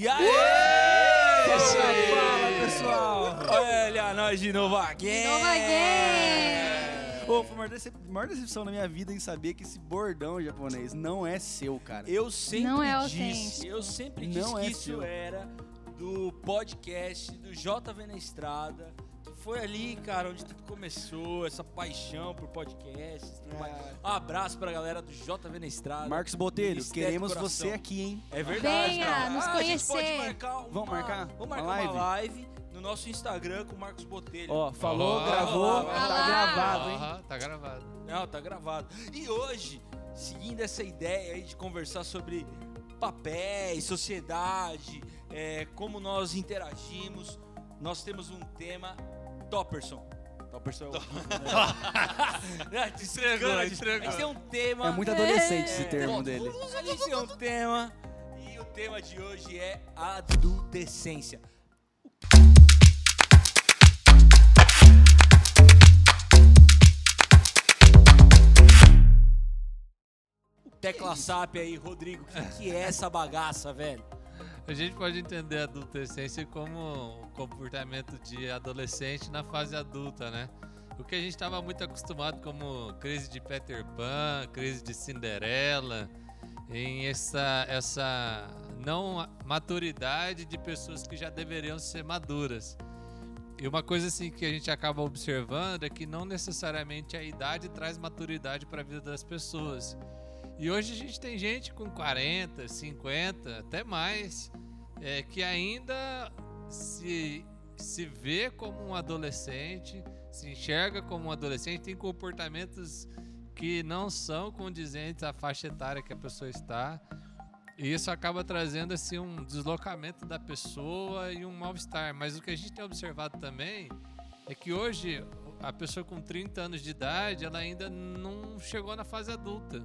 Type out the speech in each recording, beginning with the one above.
E aí? Fala, Isso aí. fala, pessoal. Olha nós de novo aqui. De novo. Ô, foi a maior, decep... maior decepção na minha vida em saber que esse bordão japonês não é seu, cara. Eu sempre Não é disse, autêntico. eu sempre disse Não que é isso seu. era do podcast do JV na Estrada. Foi ali, cara, onde tudo começou, essa paixão por podcasts. tudo mais. Um abraço pra galera do JV na Estrada. Marcos Botelho, queremos você aqui, hein? É verdade, Venha cara. nos Ah, a gente pode conhecer. marcar uma, Vamos marcar Vamos uma marcar uma live no nosso Instagram com o Marcos Botelho. Ó, falou, Ó, gravou, ó, tá ó. gravado, hein? Tá gravado. Não, tá gravado. E hoje, seguindo essa ideia aí de conversar sobre papéis, sociedade, é, como nós interagimos, nós temos um tema Topperson. Topperson é o... Ah, te Entregou, A gente entregou. tem um tema... É muito adolescente esse É. termo dele. Gente tem um tema e o tema de hoje é adolescência. Tecla SAP aí, Rodrigo, o que, que é essa bagaça, velho? A gente pode entender a adolescência como o comportamento de adolescente na fase adulta, né? O que a gente estava muito acostumado como crise de Peter Pan, crise de Cinderela, em essa, essa não maturidade de pessoas que já deveriam ser maduras. E uma coisa assim que a gente acaba observando é que não necessariamente a idade traz maturidade para a vida das pessoas. E hoje a gente tem gente com 40, 50, até mais, é, que ainda se, se vê como um adolescente, se enxerga como um adolescente, tem comportamentos que não são condizentes à faixa etária que a pessoa está. E isso acaba trazendo assim um deslocamento da pessoa e um mal-estar. Mas o que a gente tem observado também é que hoje a pessoa com 30 anos de idade, ela ainda não chegou na fase adulta.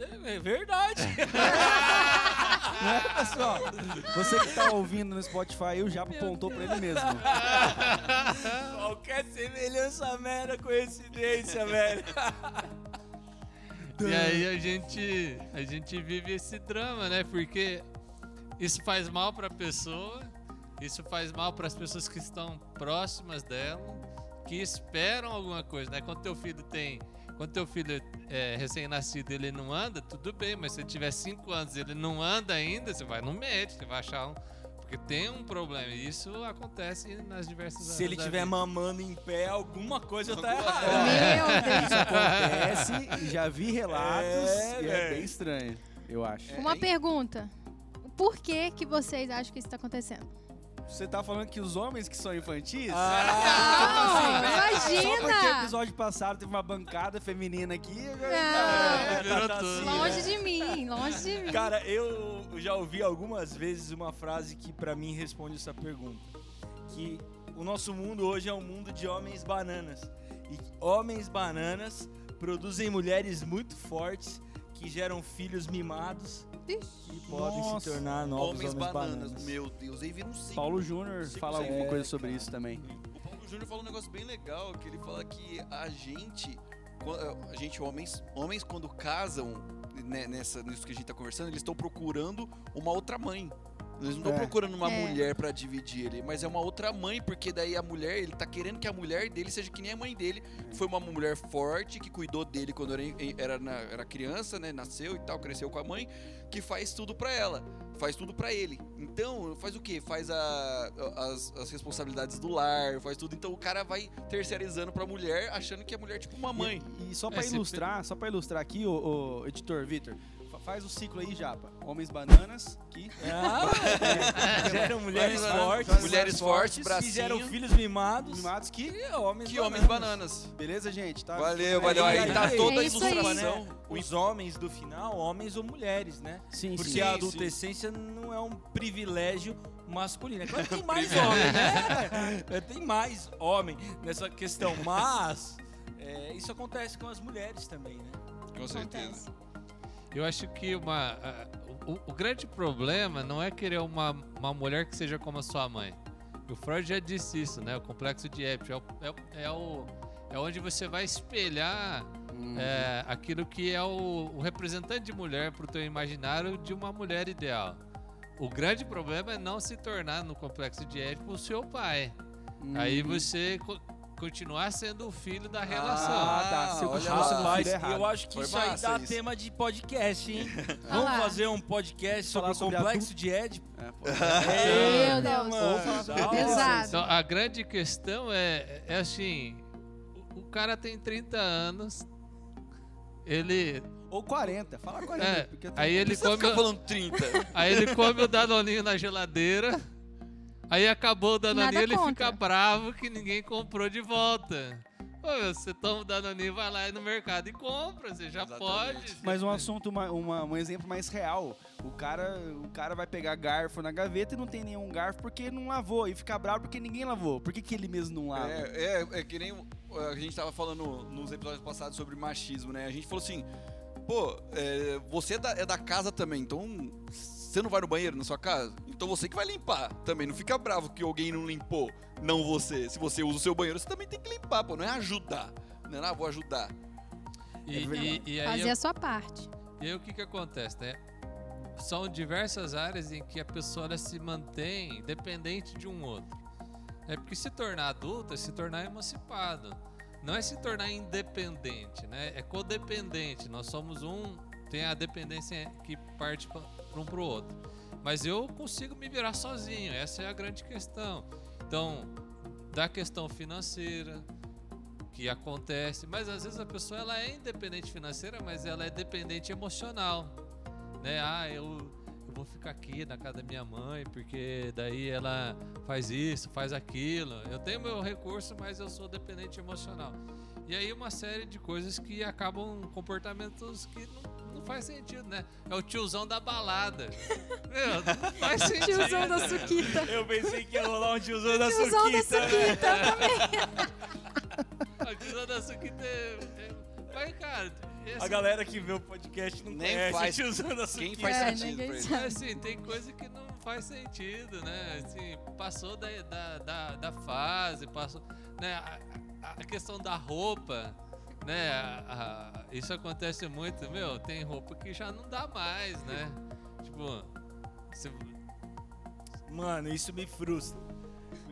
É, é verdade. Né, pessoal? Você que tá ouvindo no Spotify, o Japa apontou pra ele mesmo. Qualquer semelhança mera coincidência, velho. E aí a gente, a gente vive esse drama, né? Porque isso faz mal para a pessoa, isso faz mal para as pessoas que estão próximas dela, que esperam alguma coisa, né? Quando teu filho tem, quando teu filho é recém-nascido, ele não anda, tudo bem, mas se ele tiver 5 anos e ele não anda ainda, você vai no médico, você vai achar um porque tem um problema, e isso acontece nas diversas Se ele estiver vida. mamando em pé, alguma coisa tá errada. Meu Deus. Isso acontece, já vi relatos É, e é bem estranho, eu acho. Uma pergunta. Por que que vocês acham que isso tá acontecendo? Você tá falando que os homens que são infantis? Ah, Não, Só porque o imagina. episódio passado teve uma bancada feminina aqui. Não. É, tá assim, Longe né? de mim, longe de mim. Cara, eu já ouvi algumas vezes uma frase que pra mim responde essa pergunta. Que o nosso mundo hoje é um mundo de homens bananas. E homens bananas produzem mulheres muito fortes que geram filhos mimados que podem Nossa. se tornar novos Homens homens, bananas. bananas. Meu Deus, aí vira um ciclo. Paulo Júnior fala alguma É, coisa sobre cara. isso também. O Paulo Júnior falou um negócio bem legal, que ele fala que a gente, quan- a gente homens, homens quando casam, né, nessa, nisso que a gente tá conversando, eles estão procurando uma outra mãe. Eles não estão É. procurando uma É. mulher pra dividir ele, mas é uma outra mãe, porque daí a mulher, ele tá querendo que a mulher dele seja que nem a mãe dele. Foi uma mulher forte, que cuidou dele quando era, era, na- era criança, né? Nasceu e tal, cresceu com a mãe, que faz tudo pra ela, faz tudo pra ele. Então, faz o quê? Faz a- as, as responsabilidades do lar, faz tudo. Então o cara vai terceirizando pra mulher, achando que a mulher é tipo uma mãe. E, e só pra É, ilustrar, só para ilustrar aqui, o, editor Vitor, faz o ciclo aí, Japa. Homens bananas, que Ah, geram mulheres Bananas, fortes, mulheres fortes, que bracinho. geram filhos mimados. mimados que... E homens Que homens bananas. bananas. Beleza, gente? Tá? Valeu, valeu. Aí, aí, tá aí. toda a É isso aí. ilustração. Os homens do final, homens ou mulheres, né? Sim, Porque sim. a adolescência não é um privilégio masculino. É claro que tem mais homem, né? É, Tem mais homem nessa questão. Mas é, isso acontece com as mulheres também, né? Com certeza. Eu acho que uma, a- o, o grande problema não é querer uma, uma mulher que seja como a sua mãe. O Freud já disse isso, né? O complexo de Édipo. É, é, é, o, é onde você vai espelhar Hum, é, aquilo que é o, o representante de mulher para o teu imaginário de uma mulher ideal. o grande problema é não se tornar no complexo de Édipo o seu pai. Aí Hum. você continuar sendo o filho da relação. Ah, tá. Se eu olha continuar sendo filho errado. eu acho que Foi isso aí massa dá isso. tema de podcast, hein? Ah Vamos lá. fazer um podcast sobre Falar o sobre complexo de Édipo? É, pô. Meu Deus. Pesado. Então, a grande questão é, é assim: o, o cara tem 30 anos, ele, Ou 40, fala 40. É, porque eu tô- aí ele Precisa come, ficar falando 30. aí ele come o danoninho na geladeira, aí acabou o danoninho, ele contra. fica bravo que ninguém comprou de volta. Ô, meu, você toma o danoninho, vai lá no mercado e compra, você já Exatamente. pode. Mas um assunto, uma- uma- um exemplo mais real. O cara, o cara vai pegar garfo na gaveta e não tem nenhum garfo porque não lavou. E fica bravo porque ninguém lavou. Por que, que ele mesmo não lava? É, é, é que nem a gente tava falando nos episódios passados sobre machismo, né? A gente falou assim, pô, é, você é da, é da casa também, então você não vai no banheiro na sua casa? Então você que vai limpar também. Não fica bravo que alguém não limpou, não você. Se você usa o seu banheiro, você também tem que limpar, pô. Não é ajudar. Não é, ah, vou ajudar. E, É e- e aí Fazer eu- a sua parte. E aí o que que acontece, né? São diversas áreas em que a pessoa ela se mantém dependente de um outro. É porque se tornar adulto é se tornar emancipado. Não é se tornar independente, né? É codependente. Nós somos um, tem a dependência que parte para um para o outro. Mas eu consigo me virar sozinho. Essa é a grande questão. Então, da questão financeira, que acontece, mas às vezes a pessoa ela é independente financeira, mas ela é dependente emocional, né? Ah, eu, eu vou ficar aqui na casa da minha mãe porque daí ela faz isso, faz aquilo. Eu tenho meu recurso, mas eu sou dependente emocional. E aí uma série de coisas que acabam comportamentos que não, não faz sentido, né? É o tiozão da balada. Meu, não faz sentido. Tiozão da suquita. Eu pensei que ia rolar um tiozão da Tiozão da suquita. suquita. O tiozão da suquita é... é- Mas, cara... esse- A galera que vê o podcast não Nem conhece faz- o tiozão da Quem suquita. faz É, sentido ninguém pra ele? sabe. Assim, tem coisa que não faz sentido, né? Assim, passou da, da, da, da fase, passou. Né? A- a questão da roupa, né? A- a- isso acontece muito, meu, tem roupa que já não dá mais, né? Tipo, se- Mano, isso me frustra.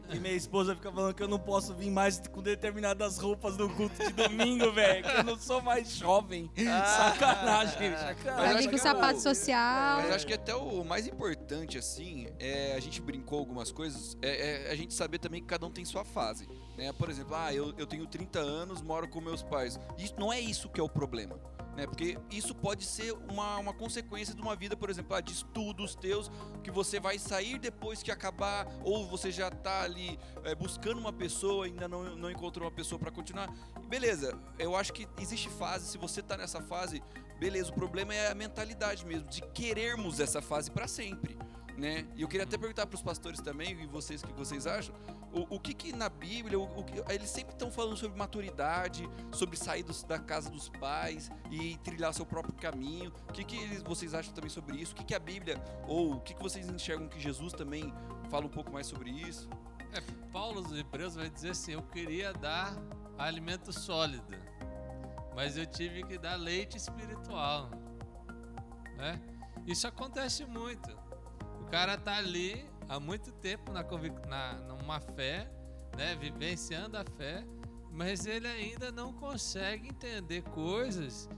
Porque minha esposa fica falando que eu não posso vir mais com determinadas roupas no culto de domingo, velho. Que eu não sou mais jovem. Sacanagem, Mas Vai sacanagem. acho vir com sapato o- social. Mas acho que até o mais importante, assim, é a gente brincou algumas coisas, é, é a gente saber também que cada um tem sua fase. Né? Por exemplo, ah, eu, eu tenho 30 anos, moro com meus pais. Isso, não é isso que é o problema. Né? Porque isso pode ser uma, uma consequência de uma vida, por exemplo, ah, de estudos teus, que você vai sair depois que acabar, ou você já tá ali é, buscando uma pessoa, ainda não, não encontrou uma pessoa para continuar. Beleza, eu acho que existe fase, se você tá nessa fase, beleza, o problema é a mentalidade mesmo, de querermos essa fase para sempre. Né? E eu queria até perguntar para os pastores também, e vocês, o que vocês acham? O, o que que na Bíblia, o, o que- eles sempre estão falando sobre maturidade, sobre sair dos- da casa dos pais e trilhar seu próprio caminho. O que, que eles- vocês acham também sobre isso? O que, que a Bíblia, ou o que, que vocês enxergam que Jesus também fala um pouco mais sobre isso? é, Paulo dos Hebreus vai dizer assim: eu queria dar alimento sólido, mas eu tive que dar leite espiritual. Né? Isso acontece muito. Cara tá ali há muito tempo na, na numa fé, né, vivenciando a fé, mas ele ainda não consegue entender coisas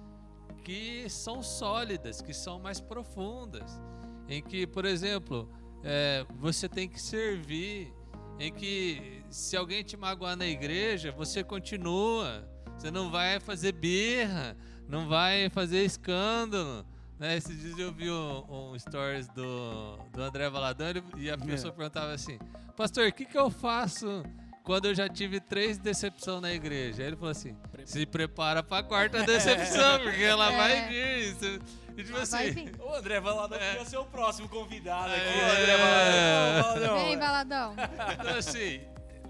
que são sólidas, que são mais profundas, em que, por exemplo, é, você tem que servir, em que se alguém te magoar na igreja, você continua, você não vai fazer birra, não vai fazer escândalo. Né? Esses dias eu vi um, um stories do, do André Valadão e a pessoa perguntava assim: Pastor, o que, que eu faço quando eu já tive três decepções na igreja? Aí ele falou assim: Se prepara pra quarta decepção, porque ela É. vai vir. Isso- E tipo assim. O André Valadão É. podia ser o próximo convidado aqui. É. O André Valadão. Valadão. Vem, baladão. Então, assim,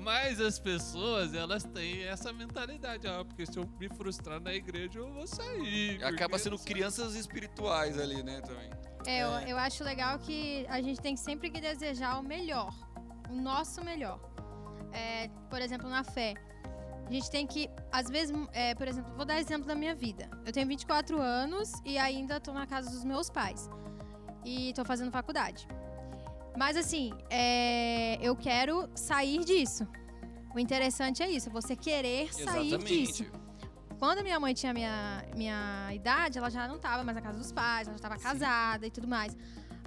mas as pessoas, elas têm essa mentalidade. Ah, porque se eu me frustrar na igreja, eu vou sair. Acaba sendo crianças espirituais ali, né, também. É, eu, eu acho legal que a gente tem sempre que desejar o melhor, o nosso melhor. É, por exemplo, na fé. A gente tem que, às vezes, é, por exemplo, vou dar exemplo da minha vida. Eu tenho 24 anos e ainda estou na casa dos meus pais. E estou fazendo faculdade. Mas assim, é, eu quero sair disso. O interessante é isso, você querer sair disso. Exatamente. Quando minha mãe tinha minha, minha idade, ela já não estava mais na casa dos pais, ela já estava casada e tudo mais.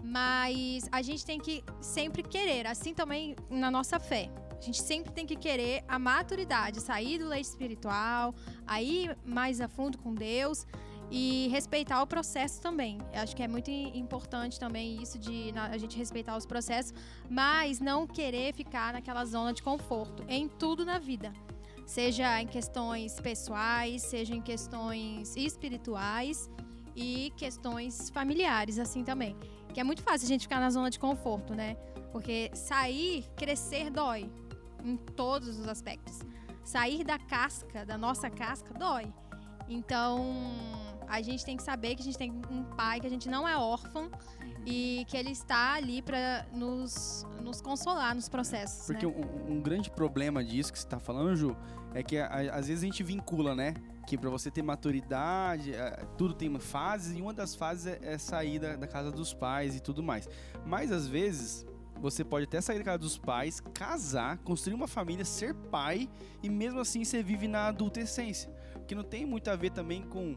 Mas a gente tem que sempre querer, assim também na nossa fé. A gente sempre tem que querer a maturidade, sair do leite espiritual, aí mais a fundo com Deus e respeitar o processo também. Eu acho que é muito importante também isso de a gente respeitar os processos, mas não querer ficar naquela zona de conforto em tudo na vida. Seja em questões pessoais, seja em questões espirituais e questões familiares, assim também. Que é muito fácil a gente ficar na zona de conforto, né? Porque sair, crescer dói em todos os aspectos. Sair da casca, da nossa casca, dói. Então, a gente tem que saber que a gente tem um pai, que a gente não é órfão e que ele está ali para nos, nos consolar nos processos. Porque né? um, um grande problema disso que você tá falando, Ju, é que a- às vezes a gente vincula, né? Que pra você ter maturidade, eh, tudo tem fases, e uma das fases é, é sair da, da casa dos pais e tudo mais. Mas às vezes você pode até sair da casa dos pais, casar, construir uma família, ser pai, e mesmo assim você vive na adolescência. Que não tem muito a ver também com.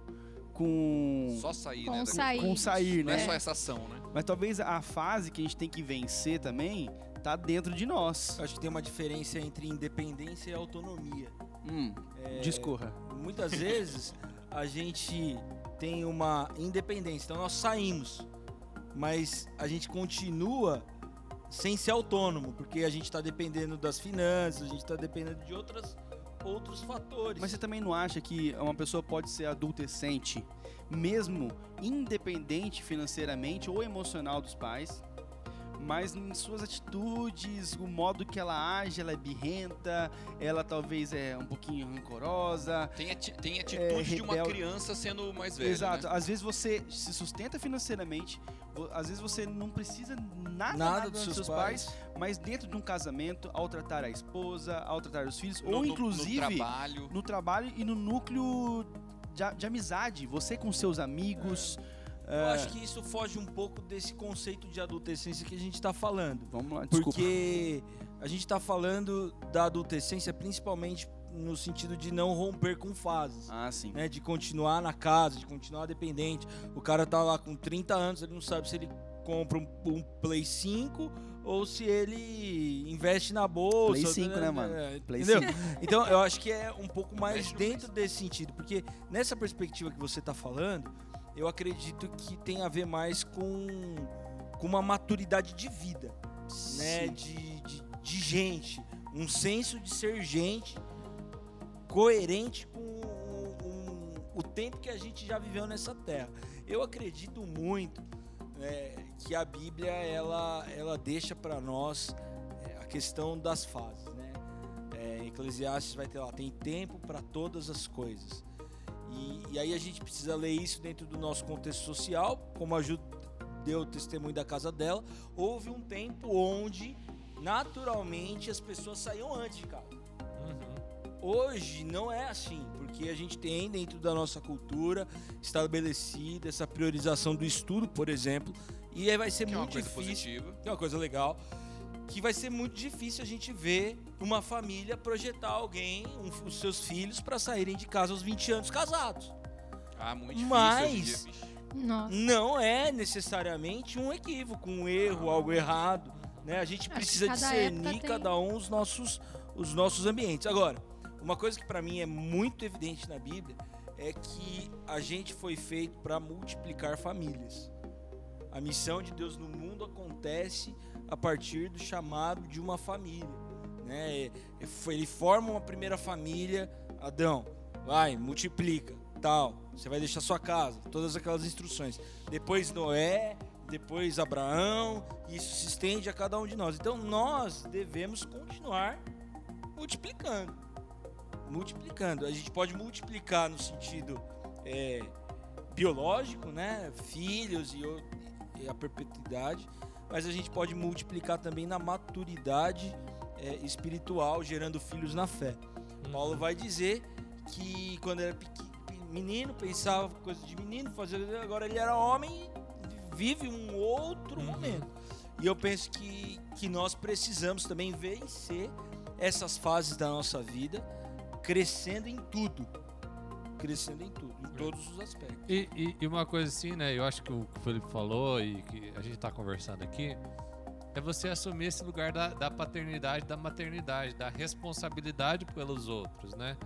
Com Só sair, Com né? da- sair. com sair, Não é né? só essa ação, né? Mas talvez a fase que a gente tem que vencer também tá dentro de nós. Eu acho que tem uma diferença entre independência e autonomia. Hum, discorra. Muitas vezes a gente tem uma independência, então nós saímos, mas a gente continua sem ser autônomo, porque a gente está dependendo das finanças, a gente está dependendo de outras, outros fatores. Mas você também não acha que uma pessoa pode ser adultecente, mesmo independente financeiramente ou emocional dos pais, mas em suas atitudes, o modo que ela age, ela é birrenta, ela talvez é um pouquinho rancorosa. Tem, ati- tem atitude de uma criança sendo mais velha. Exato. Né? Às vezes você se sustenta financeiramente, às vezes você não precisa nada, nada dos seus, pais. pais, mas dentro de um casamento, ao tratar a esposa, ao tratar os filhos, No- ou no- inclusive No trabalho. no trabalho e no núcleo de, de amizade, você com seus amigos. Eu é, acho que isso foge um pouco desse conceito de adolescência que a gente está falando. Vamos lá, desculpa. Porque a gente está falando da adolescência principalmente no sentido de não romper com fases. Ah, sim. Né, de continuar na casa, de continuar dependente. O cara tá lá com 30 anos, ele não sabe se ele compra um, um Play 5 ou se ele investe na bolsa. Play 5, né, mano? É, Play entendeu? Então eu acho que é um pouco mais dentro desse sentido, porque nessa perspectiva que você tá falando, eu acredito que tem a ver mais com, com uma maturidade de vida, né? Sim. De, de, de gente, um senso de ser gente coerente com o- o tempo que a gente já viveu nessa terra. Eu acredito muito é, que a Bíblia ela, ela deixa para nós é, a questão das fases, né? É, Eclesiastes vai ter lá tem tempo para todas as coisas. E, e aí a gente precisa ler isso dentro do nosso contexto social, como a Ju deu o testemunho da casa dela. Houve um tempo onde naturalmente as pessoas saíam antes de casa. Hoje não é assim, porque a gente tem dentro da nossa cultura estabelecida essa priorização do estudo, por exemplo, e aí vai ser Que é uma muito coisa difícil, positiva. que é uma coisa legal, que vai ser muito difícil a gente ver uma família projetar alguém, um- os seus filhos, para saírem de casa aos 20 anos casados. Ah, muito difícil Mas- hoje em dia, bicho. Nossa. Não é necessariamente um equívoco, um erro, algo errado. Né? A gente Acho precisa cada discernir tem- cada um os nossos, os nossos ambientes. Agora, uma coisa que para mim é muito evidente na Bíblia é que a gente foi feito para multiplicar famílias. A missão de Deus no mundo acontece a partir do chamado de uma família. Né? É- Ele forma uma primeira família, Adão, vai, multiplica, tal. Você vai deixar sua casa, todas aquelas instruções. Depois Noé, depois Abraão, isso se estende a cada um de nós. Então nós devemos continuar multiplicando. Multiplicando. A gente pode multiplicar no sentido é, biológico, né? Filhos e, e a perpetuidade, mas a gente pode multiplicar também na maturidade é, espiritual, gerando filhos na fé. Paulo vai dizer que quando era menino pensava coisa de menino, fazia agora ele era homem e vive um outro Uhum. momento. E eu penso que, que nós precisamos também vencer essas fases da nossa vida, crescendo em tudo. Crescendo em tudo, em todos os aspectos. E, e- e uma coisa assim, né? Eu acho que o Felipe falou e que a gente tá conversando aqui é você assumir esse lugar da, da paternidade, da maternidade, da responsabilidade pelos outros, né?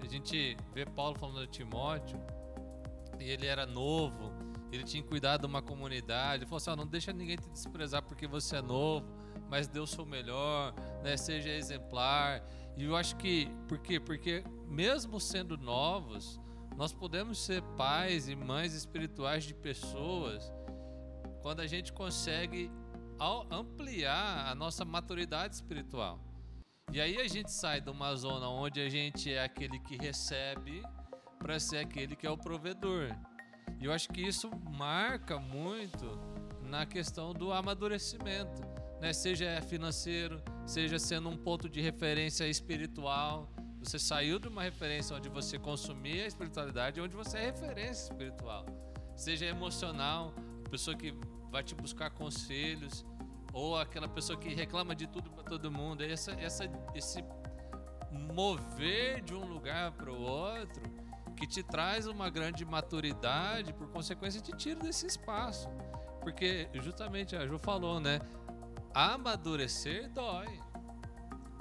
A gente vê Paulo falando de Timóteo e ele era novo, ele tinha cuidado de uma comunidade. Ele falou assim: ó, não deixa ninguém te desprezar porque você é novo, mas o seu melhor, né? Seja exemplar. E eu acho que, por quê? Porque mesmo sendo novos, nós podemos ser pais e mães espirituais de pessoas quando a gente consegue ampliar a nossa maturidade espiritual. E aí a gente sai de uma zona onde a gente é aquele que recebe para ser aquele que é o provedor. E eu acho que isso marca muito na questão do amadurecimento, né? Seja financeiro, seja sendo um ponto de referência espiritual. Você saiu de uma referência onde você consumia a espiritualidade, onde você é referência espiritual. Seja emocional, pessoa que vai te buscar conselhos, ou aquela pessoa que reclama de tudo para todo mundo. Essa, essa, esse mover de um lugar para o outro que te traz uma grande maturidade, por consequência, te tira desse espaço. Porque, justamente, a Ju falou, né? Amadurecer dói.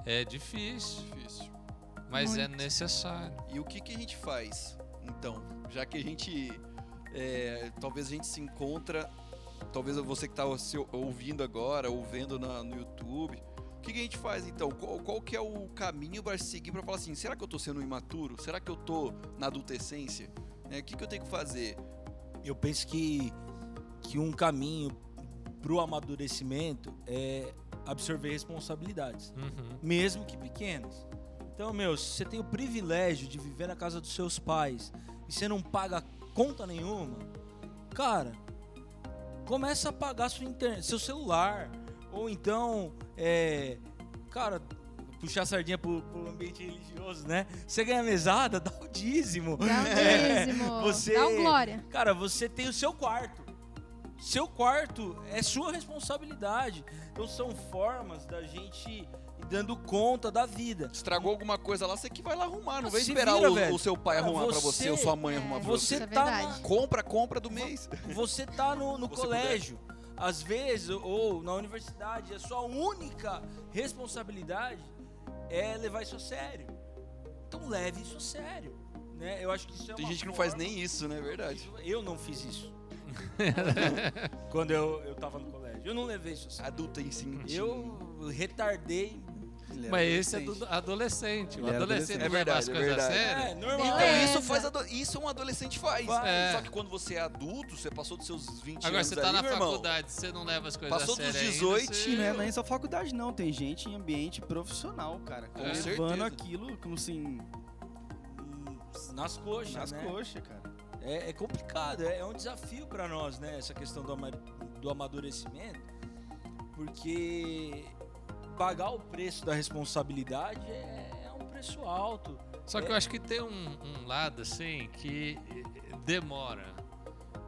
É difícil, Difícil. mas é Muito. necessário. E o que, que a gente faz, então? Já que a gente. é, talvez a gente se encontra. Talvez você que está se ouvindo agora, ou vendo na- no YouTube. O que, que a gente faz então? Qual, qual que é o caminho para seguir para falar assim: será que eu tô sendo imaturo? Será que eu tô na adolescência? Né, O que, que eu tenho que fazer? Eu penso que, que um caminho pro amadurecimento é absorver responsabilidades, Uhum. mesmo que pequenas. Então, meu, se você tem o privilégio de viver na casa dos seus pais e você não paga conta nenhuma, cara, começa a pagar sua internet, seu celular, ou então, é, cara, puxar a sardinha pro, pro ambiente religioso, né? Você ganha mesada, dá o dízimo. Dá um É, dízimo. você- Dá um glória. Cara, você tem o seu quarto. Seu quarto é sua responsabilidade. Então são formas da gente ir dando conta da vida. Estragou alguma coisa lá, você que vai lá arrumar. Não Ah, vai esperar vira, o, o seu pai Cara, arrumar pra você- você ou sua mãe É, arrumar pra Você você. é tá na, Compra, compra do mês. você tá no, no Você colégio. Às vezes, ou na universidade, a sua única responsabilidade é levar isso a sério. Então leve isso a sério. Né? Eu acho que isso é Tem uma gente que não faz nem isso, né? Verdade. Eu não fiz isso. Quando eu, eu tava no colégio. Eu não levei isso. Adulta em si. Eu retardei. Ele Mas esse é adolescente. do adolescente. O adolescente adolescente. não É leva as verdade, é coisas a verdade. sério. É, normal. Então Beleza. isso faz ado- isso um adolescente faz. É. Só que quando você é adulto, você passou dos seus 20 Agora anos você tá ali, na meu irmão. faculdade, você não leva as coisas Passou a sério dos ainda, 18, você- E não é nem só faculdade, não. Tem gente em ambiente profissional, cara. Com levando certeza. aquilo como assim, Nas coxas, nas né? coxas, cara. É, é complicado, é, é um desafio pra nós, né? Essa questão do, ama- do amadurecimento, porque pagar o preço da responsabilidade é, é um preço alto. Só que eu acho que tem um, um lado assim que eh, demora.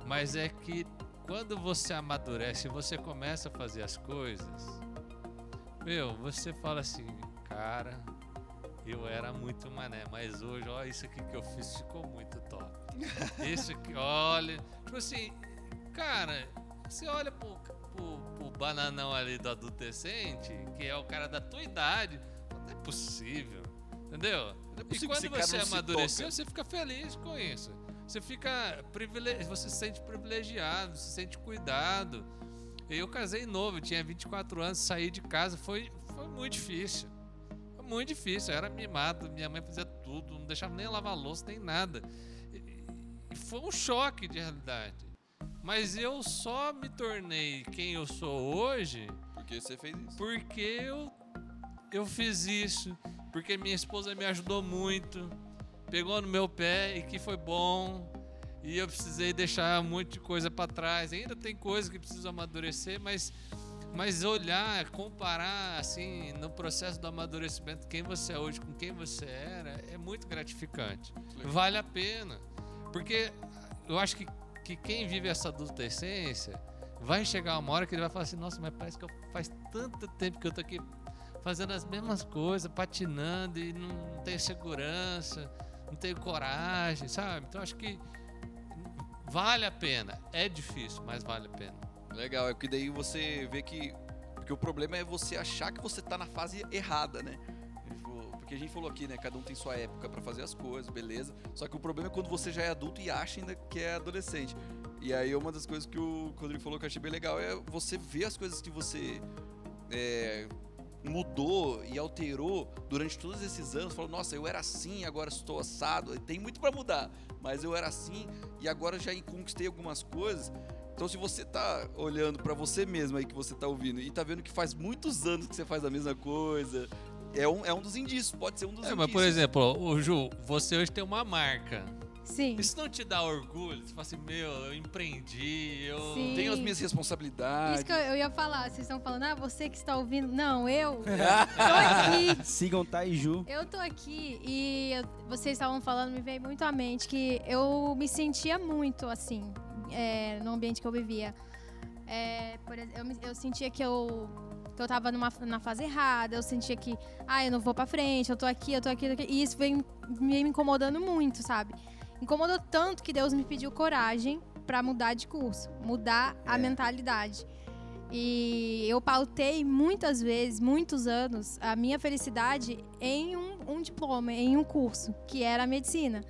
Mas é que quando você amadurece, você começa a fazer as coisas, meu, você fala assim, cara, eu era muito mané, mas hoje, ó, isso aqui que eu fiz ficou muito top. Isso aqui, olha, tipo assim, cara, você olha pro, pro, pro bananão ali do adolescente, que é o cara da tua idade, não é possível, entendeu? É E que esse quando você amadureceu, você fica feliz com isso. Você fica privile... você se sente privilegiado, se sente cuidado. Eu casei novo, eu tinha 24 anos, saí de casa, foi, foi muito difícil. Foi muito difícil, eu era mimado, minha mãe fazia tudo, não deixava nem lavar louça, nem nada. E, foi um choque de realidade. Mas eu só me tornei quem eu sou hoje Porque você fez isso. porque eu, eu fiz isso, porque minha esposa me ajudou muito, pegou no meu pé e que foi bom. E eu precisei deixar um monte de coisa para trás. Ainda tem coisa que preciso amadurecer, mas mas olhar, comparar assim no processo do amadurecimento quem você é hoje com quem você era é muito gratificante. Vale a pena. Porque eu acho que, que quem vive essa adolescência vai chegar uma hora que ele vai falar assim, nossa, mas parece que eu, faz tanto tempo que eu tô aqui fazendo as mesmas coisas, patinando e não tenho segurança, não tenho coragem, sabe? Então acho que vale a pena. É difícil, mas vale a pena. Legal, é que daí você vê que. Porque o problema é você achar que você tá na fase errada, né? Porque a gente falou aqui, né? Cada um tem sua época pra fazer as coisas, beleza. Só que o problema é quando você já é adulto e acha ainda que é adolescente. E aí uma das coisas que o Rodrigo falou que eu achei bem legal é você ver as coisas que você é, mudou e alterou durante todos esses anos. Falou, nossa, eu era assim, agora estou assado. Tem muito pra mudar, mas eu era assim e agora já conquistei algumas coisas. Então, se você tá olhando pra você mesmo aí que você tá ouvindo e tá vendo que faz muitos anos que você faz a mesma coisa, é um, é um dos indícios, pode ser um dos É, indícios. mas por exemplo, o Ju, você hoje tem uma marca. Sim. Isso não te dá orgulho? Você fala assim, meu, eu empreendi, eu. Sim. Tenho as minhas responsabilidades. Isso que eu, eu ia falar. Vocês estão falando, ah, você que está ouvindo. Não, eu tô aqui. Sigam Taiju. Eu tô aqui e eu- vocês estavam falando, me veio muito à mente que eu me sentia muito assim, é, no ambiente que eu vivia. É, por eu, eu sentia que eu, que eu tava numa, na fase errada, eu sentia que, ah, eu não vou pra frente, eu tô aqui, eu tô aqui, eu tô aqui. E isso veio me me incomodando muito, sabe? Incomodou tanto que Deus me pediu coragem pra mudar de curso, mudar a É. mentalidade. E eu pautei muitas vezes, muitos anos, a minha felicidade em um, um diploma, em um curso, que era a medicina.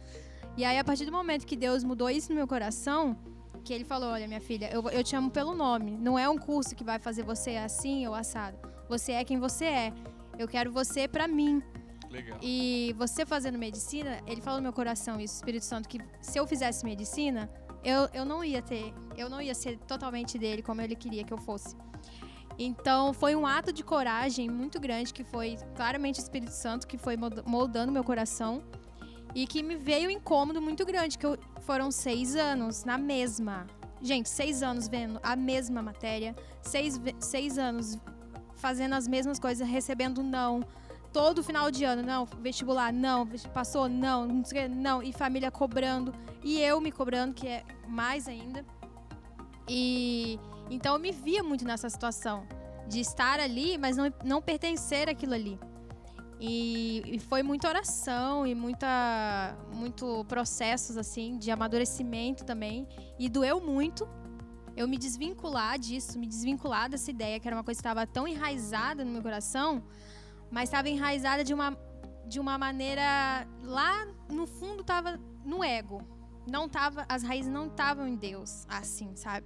E aí, a partir do momento que Deus mudou isso no meu coração, que ele falou: Olha, minha filha, eu, eu te amo pelo nome. Não é um curso que vai fazer você assim ou assado. Você é quem você é. Eu quero você pra mim. Legal. E você fazendo medicina, ele falou no meu coração isso, Espírito Santo, que se eu fizesse medicina, eu, eu não ia ter, eu não ia ser totalmente dele como ele queria que eu fosse. Então foi um ato de coragem muito grande, que foi claramente o Espírito Santo que foi molda- moldando meu coração e que me veio um incômodo muito grande, que eu- foram seis anos na mesma. Gente, seis anos vendo a mesma matéria, seis, seis anos fazendo as mesmas coisas, recebendo não, todo final de ano, não, vestibular, não, passou, não, não, e família cobrando, e eu me cobrando, que é mais ainda. E então eu me via muito nessa situação de estar ali, mas não, não pertencer àquilo ali. E, e foi muita oração e muita muito processos assim de amadurecimento também e doeu muito eu me desvincular disso, me desvincular dessa ideia que era uma coisa que estava tão enraizada no meu coração, mas estava enraizada de uma de uma maneira lá no fundo estava no ego. Não tava, as raízes não estavam em Deus, assim, sabe?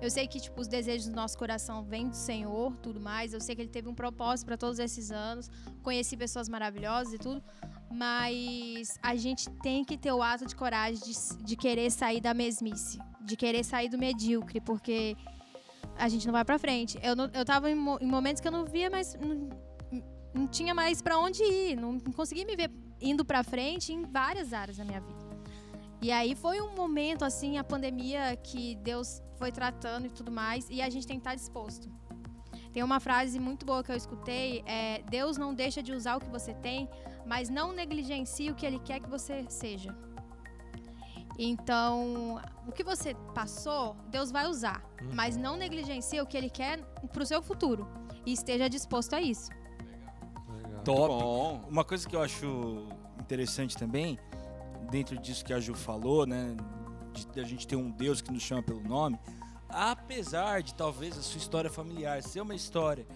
Eu sei que tipo os desejos do nosso coração vêm do Senhor, tudo mais. Eu sei que ele teve um propósito para todos esses anos. Conheci pessoas maravilhosas e tudo, mas a gente tem que ter o ato de coragem de, de querer sair da mesmice, de querer sair do medíocre, porque a gente não vai pra frente. Eu, não, eu tava em, em momentos que eu não via mais. Não, não tinha mais pra onde ir. Não, não conseguia me ver indo pra frente em várias áreas da minha vida. E aí foi um momento, assim, a pandemia, que Deus foi tratando e tudo mais, e a gente tem que estar disposto. Tem uma frase muito boa que eu escutei: é, Deus não deixa de usar o que você tem, mas não negligencie o que Ele quer que você seja. Então, o que você passou, Deus vai usar, Uhum. mas não negligencie o que Ele quer para o seu futuro e esteja disposto a isso. Legal. Top. Bom. Uma coisa que eu acho interessante também, dentro disso que a Ju falou, né? De, de a gente ter um Deus que nos chama pelo nome, apesar de talvez a sua história familiar ser uma história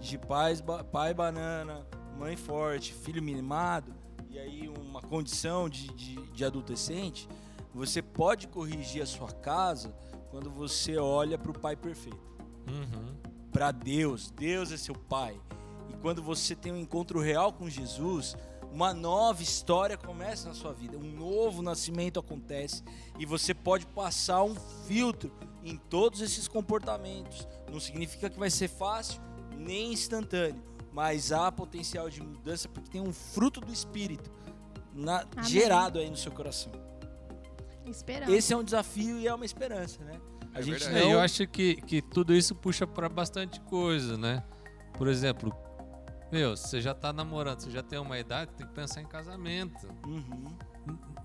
de pais, pai banana, mãe forte, filho mimado, e aí uma condição de, de, de adolescente, você pode corrigir a sua casa quando você olha para o pai perfeito Uhum. para Deus. Deus é seu pai. E quando você tem um encontro real com Jesus, uma nova história começa na sua vida, um novo nascimento acontece e você pode passar um filtro em todos esses comportamentos. Não significa que vai ser fácil nem instantâneo, mas há potencial de mudança porque tem um fruto do espírito na- gerado aí no seu coração. Esperando. Esse é um desafio e é uma esperança, né? A É gente não eu acho que, que tudo isso puxa pra bastante coisa, né? Por exemplo, meu, você já tá namorando, você já tem uma idade, tem que pensar em casamento. Uhum.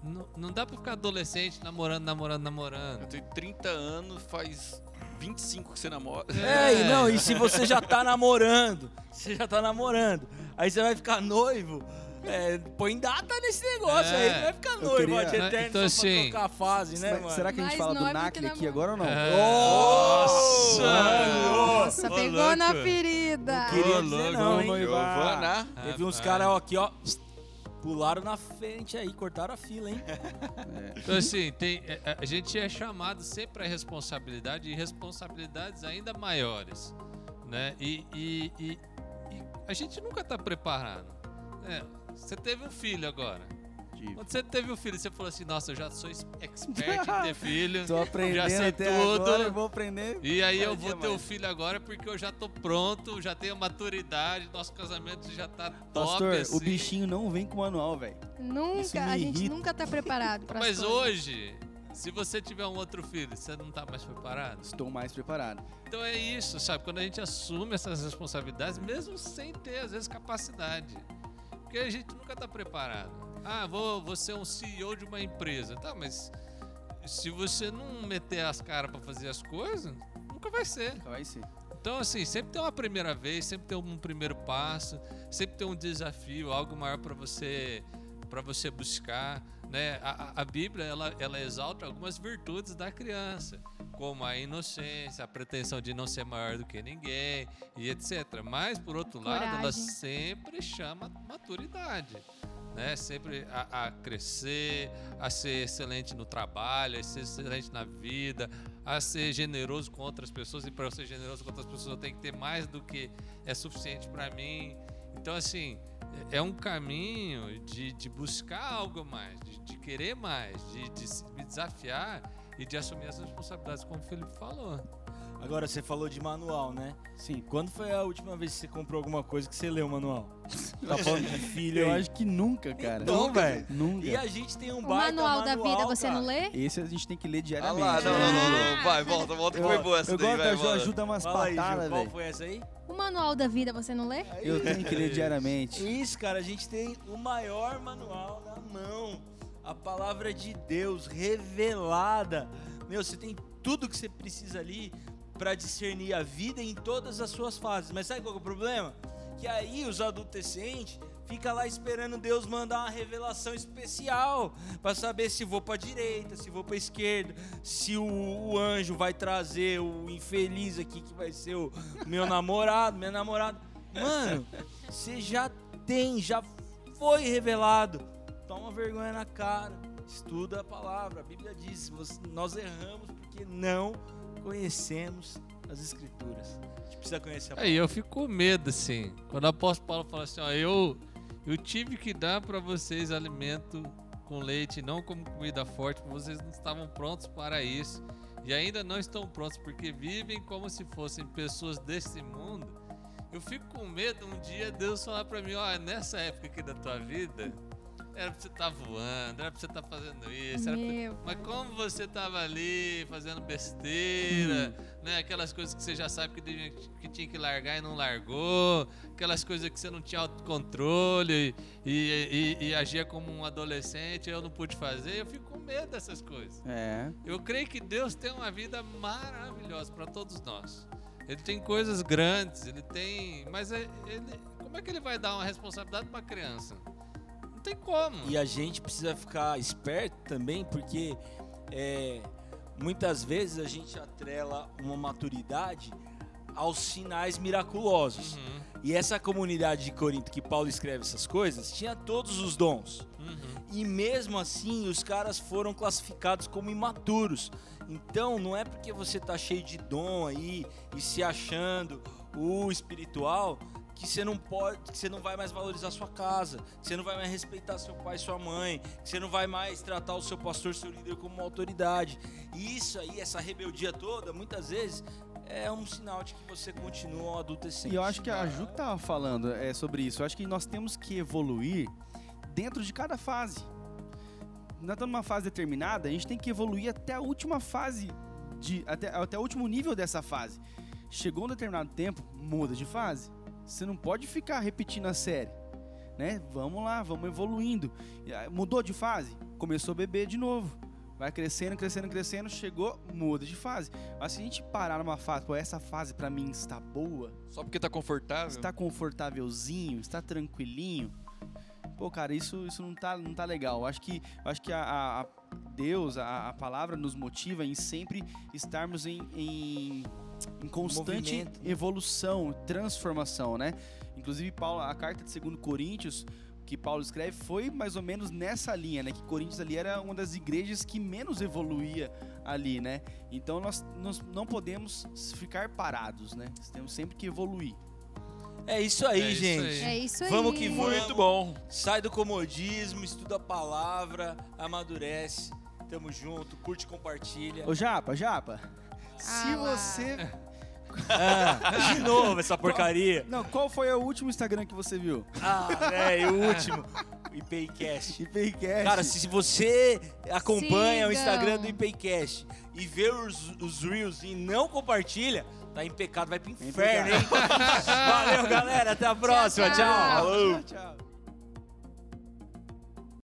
N- não dá pra ficar adolescente namorando, namorando, namorando. Eu tenho 30 anos, faz 25 que você namora. É, e não, e se você já tá namorando, você já tá namorando, aí você vai ficar noivo, é, põe data nesse negócio É. aí, não vai ficar noivo, queria- de Né, eterno então, só pra assim, trocar a fase, né, mano? Será que a gente Mas fala do não Nacre aqui namora. agora ou não? É. Nossa! Nossa, Ô, pegou na louco. ferida. Queria Ô, dizer louco, não, hein? Giovana. Teve uns caras aqui, ó, pularam na frente aí, cortaram a fila, hein? Então, assim, tem, é, é, a gente é chamado sempre à responsabilidade e responsabilidades ainda maiores, né? E, e- e- e a gente nunca está preparado. né? Você teve um filho agora. Tive. Quando você teve um filho, você falou assim, nossa, eu já sou expert em ter filho. Tô aprendendo já sei até tudo. agora, eu vou aprender. E aí eu vou ter um mais. filho agora porque eu já tô pronto, já tenho maturidade, nosso casamento já tá top, Pastor, assim. o bichinho não vem com manual, velho. Nunca, a gente irrita. nunca tá preparado para Mas hoje, se você tiver um outro filho, você não tá mais preparado? Estou mais preparado. Então é isso, sabe? Quando a gente assume essas responsabilidades, mesmo sem ter, às vezes, capacidade. Porque a gente nunca está preparado. Ah, vou, vou ser um CEO de uma empresa. Tá, mas se você não meter as caras para fazer as coisas, nunca vai ser. Vai ser. Então, assim, sempre tem uma primeira vez, sempre tem um primeiro passo, sempre tem um desafio, algo maior para você para você buscar, né? A, a- a Bíblia ela, ela exalta algumas virtudes da criança, como a inocência, a pretensão de não ser maior do que ninguém e etc. Mas por outro lado, ela Coragem. sempre chama maturidade. Né? Sempre a, a crescer, a ser excelente no trabalho, a ser excelente na vida, a ser generoso com outras pessoas. E para eu ser generoso com outras pessoas, eu tenho que ter mais do que é suficiente para mim. Então, assim, é é um caminho de, de buscar algo mais, de, de querer mais, de, de se- me desafiar e de assumir as responsabilidades, como o Felipe falou. Agora, você falou de manual, né? Sim. Quando foi a última vez que você comprou alguma coisa que você leu o manual? Tá falando de filho Eu aí. acho que nunca, cara. Então, velho. Nunca. E a gente tem um O baita manual da vida você cara. não lê? Esse a gente tem que ler Ah diariamente. lá, não, não, não, não. Vai, volta, volta que foi boa essa eu daí, gosto vai, ajuda umas Fala patadas, qual velho. foi essa aí? O manual da vida você não lê? Eu tenho que ler diariamente. Isso, cara, a gente tem o maior manual na mão. A palavra de Deus revelada. Meu, você tem tudo que você precisa ali para discernir a vida em todas as suas fases. Mas sabe qual é o problema? Que aí os adolescentes fica lá esperando Deus mandar uma revelação especial para saber se vou para direita, se vou para esquerda, se o, o anjo vai trazer o infeliz aqui que vai ser o meu namorado, minha namorada. Mano, você já tem, já foi revelado. Toma vergonha na cara. Estuda a palavra. A Bíblia diz: "Você- nós erramos porque não conhecemos as Escrituras. A gente precisa conhecer a palavra. Aí eu fico com medo, assim. Quando o apóstolo Paulo fala assim, ó, eu, eu tive que dar para vocês alimento com leite, não como comida forte, porque vocês não estavam prontos para isso. E ainda não estão prontos, porque vivem como se fossem pessoas desse mundo. Eu fico com medo um dia Deus falar para mim, ó, nessa época aqui da tua vida, era pra você estar voando, era pra você estar fazendo isso, era pra... Mas como você tava ali fazendo besteira, né? Aquelas coisas que você já sabe que, tinha- que tinha que largar e não largou, aquelas coisas que você não tinha autocontrole e, e, e, e agia como um adolescente, eu não pude fazer, eu fico com medo dessas coisas. É. Eu creio que Deus tem uma vida maravilhosa para todos nós. Ele tem coisas grandes, ele tem. Mas é- ele, como é que ele vai dar uma responsabilidade para uma criança? Não tem como. E a gente precisa ficar esperto também, porque é, muitas vezes a gente atrela uma maturidade aos sinais miraculosos. Uhum, E essa comunidade de Corinto que Paulo escreve essas coisas tinha todos os dons. uhum. E mesmo assim, os caras foram classificados como imaturos. Então, não é porque você tá cheio de dom aí e se achando o espiritual que você não pode, que você não vai mais valorizar sua casa, que você não vai mais respeitar seu pai sua mãe, que você não vai mais tratar o seu pastor, seu líder como uma autoridade. E isso aí, essa rebeldia toda, muitas vezes é um sinal de que você continua adolescente. E eu acho que a Ju que tava falando é, sobre isso. Eu acho que nós temos que evoluir dentro de cada fase. Nós estamos numa fase determinada, a gente tem que evoluir até a última fase, de, até, até o último nível dessa fase. Chegou um determinado tempo, muda de fase. Você não pode ficar repetindo a série. Né? Vamos lá, vamos evoluindo. Aí, Mudou de fase? Começou a beber de novo. vai crescendo, crescendo, crescendo, chegou, muda de fase. Mas se a gente parar numa fase, pô, essa fase pra mim está boa, Só porque tá confortável. está confortávelzinho, está tranquilinho. Pô, cara, isso, isso não, tá, não tá legal. Acho que, acho que a, a- a Deus, a, a palavra nos motiva em sempre estarmos em, em, em constante Movimento, né? evolução, transformação, né? Inclusive, Paulo, a carta de 2 Coríntios que Paulo escreve foi mais ou menos nessa linha, né? Que Coríntios ali era uma das igrejas que menos evoluía ali, né? Então nós, nós não podemos ficar parados, né? Nós temos sempre que evoluir. É isso aí, É isso gente. aí. É isso aí. Vamos que vamos. Muito bom. Sai do comodismo, estuda a palavra, amadurece. Tamo junto, curte, compartilha. Ô Japa, Japa, se Ah você... Ah, de novo essa porcaria. Não, qual foi o último Instagram que você viu? Ah, velho, o último. O IPCast. IPCast. Cara, se você acompanha o Sigam. Instagram do IPCast e vê os, os Reels e não compartilha, tá em pecado, vai pro inferno, hein? Valeu, galera. Até a próxima. tchau. tchau. Falou. Tchau, tchau.